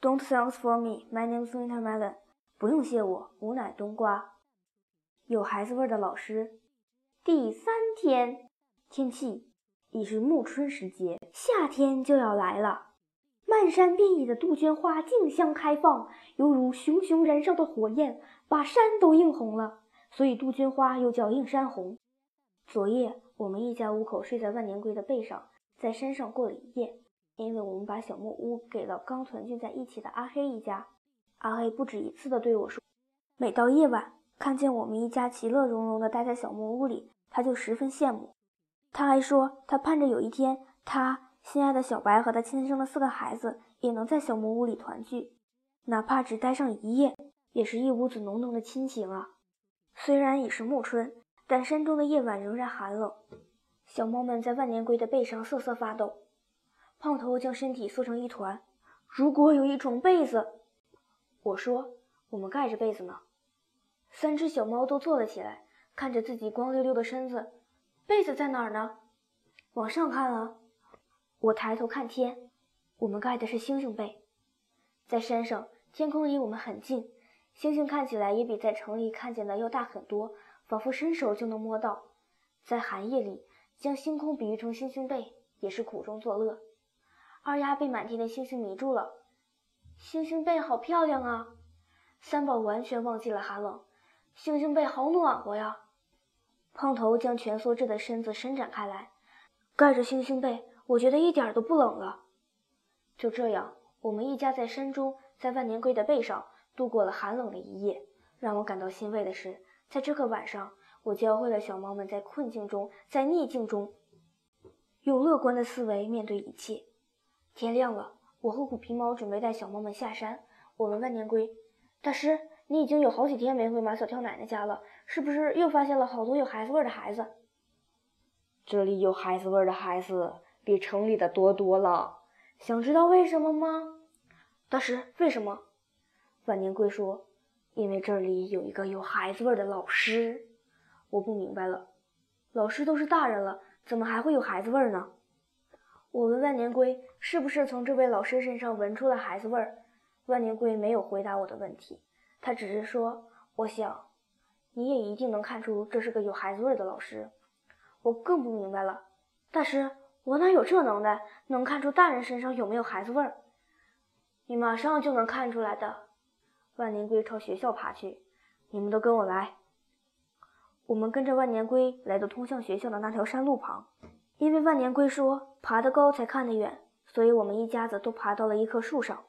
Don't thanks for me. My name is Winter Melon. 不用谢我，吾乃冬瓜。有孩子味的老师。第三天，天气已是暮春时节，夏天就要来了。漫山遍野的杜鹃花竞相开放，犹如熊熊燃烧的火焰，把山都映红了。所以杜鹃花又叫映山红。昨夜，我们一家五口睡在万年龟的背上，在山上过了一夜。因为我们把小木屋给了刚团聚在一起的阿黑一家。阿黑不止一次地对我说，每到夜晚，看见我们一家其乐融融地待在小木屋里。他就十分羡慕，他还说他盼着有一天，他心爱的小白和他亲生的四个孩子也能在小木屋里团聚，哪怕只待上一夜，也是一屋子浓浓的亲情啊。虽然已是暮春，但山中的夜晚仍然寒冷，小猫们在万年龟的背上瑟瑟发抖。胖头将身体缩成一团。如果有一种被子，我说，我们盖着被子呢。三只小猫都坐了起来。看着自己光溜溜的身子，被子在哪儿呢？往上看啊！我抬头看天，我们盖的是星星被，在山上，天空离我们很近，星星看起来也比在城里看见的要大很多，仿佛伸手就能摸到。在寒夜里，将星空比喻成星星被，也是苦中作乐。二丫被满天的星星迷住了，星星背好漂亮啊！三宝完全忘记了寒冷，星星背好暖和呀！胖头将蜷缩着的身子伸展开来，盖着星星被，我觉得一点都不冷了。就这样，我们一家在山中，在万年龟的背上度过了寒冷的一夜。让我感到欣慰的是，在这个晚上，我教会了小猫们在困境中，在逆境中，用乐观的思维面对一切。天亮了，我和虎皮猫准备带小猫们下山。我问万年龟：“大师，你已经有好几天没回马小跳奶奶家了。”是不是又发现了好多有孩子味的孩子？这里有孩子味的孩子比城里的多多了。想知道为什么吗？大师，为什么？万年龟说：“因为这里有一个有孩子味的老师。”我不明白了，老师都是大人了，怎么还会有孩子味呢？我问万年龟：“是不是从这位老师身上闻出了孩子味儿？”万年龟没有回答我的问题，他只是说：“我想。”你也一定能看出这是个有孩子味的老师。我更不明白了，大师，我哪有这能耐，能看出大人身上有没有孩子味儿？你马上就能看出来的。万年龟朝学校爬去，你们都跟我来。我们跟着万年龟来到通向学校的那条山路旁，因为万年龟说爬得高才看得远，所以我们一家子都爬到了一棵树上。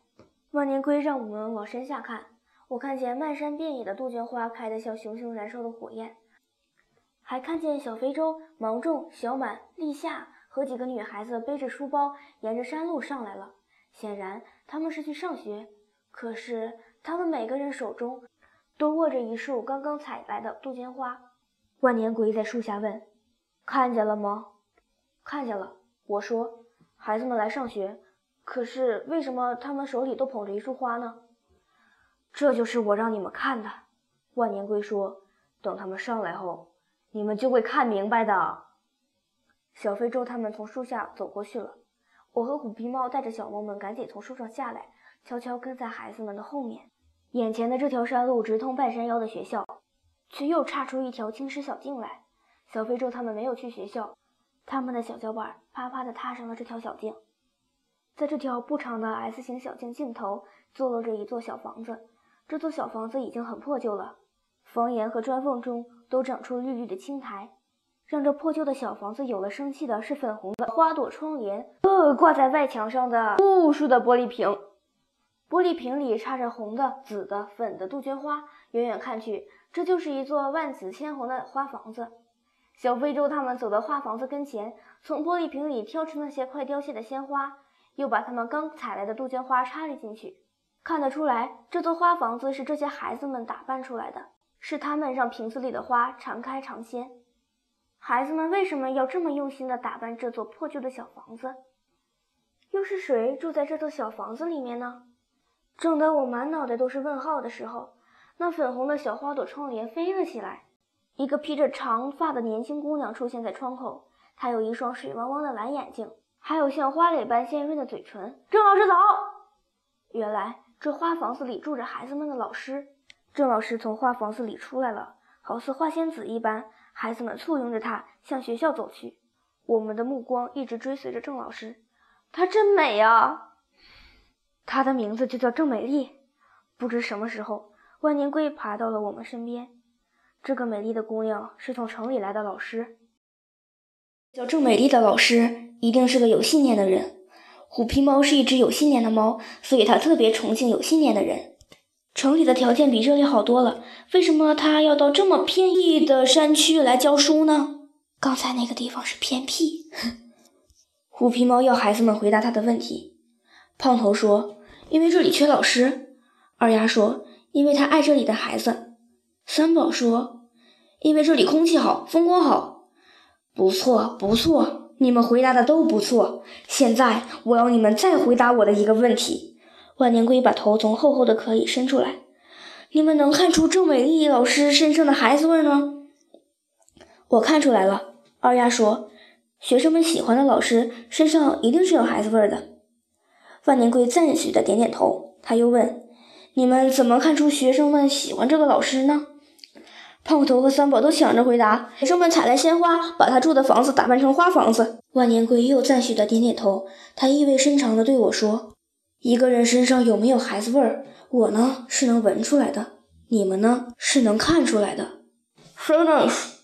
万年龟让我们往山下看。我看见漫山遍野的杜鹃花开得像熊熊燃烧的火焰，还看见小非洲、芒种、小满、立夏和几个女孩子背着书包沿着山路上来了。显然他们是去上学，可是他们每个人手中都握着一束刚刚采来的杜鹃花。万年龟在树下问：“看见了吗？”“看见了。”我说：“孩子们来上学，可是为什么他们手里都捧着一束花呢？”这就是我让你们看的，万年龟说：“等他们上来后，你们就会看明白的。”小非洲他们从树下走过去了，我和虎皮猫带着小猫们赶紧从树上下来，悄悄跟在孩子们的后面。眼前的这条山路直通半山腰的学校，却又岔出一条青石小径来。小非洲他们没有去学校，他们的小脚板啪啪地踏上了这条小径。在这条不长的 S 型小径尽头，坐落着一座小房子。这座小房子已经很破旧了，房檐和砖缝中都长出绿绿的青苔。让这破旧的小房子有了生气的是粉红的花朵窗帘，呃，挂在外墙上的无数的玻璃瓶。玻璃瓶里插着红的、紫的、粉的杜鹃花，远远看去，这就是一座万紫千红的花房子。小非洲他们走到花房子跟前，从玻璃瓶里挑出那些快凋谢的鲜花，又把他们刚采来的杜鹃花插了进去。看得出来，这座花房子是这些孩子们打扮出来的，是他们让瓶子里的花常开常鲜。孩子们为什么要这么用心地打扮这座破旧的小房子？又是谁住在这座小房子里面呢？正当我满脑袋都是问号的时候，那粉红的小花朵窗帘飞了起来，一个披着长发的年轻姑娘出现在窗口。她有一双水汪汪的蓝眼睛，还有像花蕾般鲜润的嘴唇，郑老师早。原来这花房子里住着孩子们的老师。郑老师从花房子里出来了，好似花仙子一般。孩子们簇拥着他向学校走去。我们的目光一直追随着郑老师。她真美啊！她的名字就叫郑美丽。不知什么时候，万年龟爬到了我们身边。这个美丽的姑娘是从城里来的老师。叫郑美丽的老师一定是个有信念的人。虎皮猫是一只有信念的猫，所以它特别崇敬有信念的人。城里的条件比这里好多了，为什么他要到这么偏僻的山区来教书呢？刚才那个地方是偏僻。虎皮猫要孩子们回答他的问题。胖头说：“因为这里缺老师。”二丫说：“因为他爱这里的孩子。”三宝说：“因为这里空气好，风光好。”不错，不错，你们回答的都不错。现在我要你们再回答我的一个问题。万年龟把头从厚厚的壳里伸出来。你们能看出郑美丽老师身上的孩子味吗？我看出来了。二丫说：“学生们喜欢的老师身上一定是有孩子味的。”万年龟赞许的点点头。他又问：“你们怎么看出学生们喜欢这个老师呢？”胖头和三宝都抢着回答：“学生们采来鲜花，把他住的房子打扮成花房子。”万年龟又赞许的点点头。他意味深长的对我说。一个人身上有没有孩子味儿，我呢是能闻出来的，你们呢是能看出来的。Finish。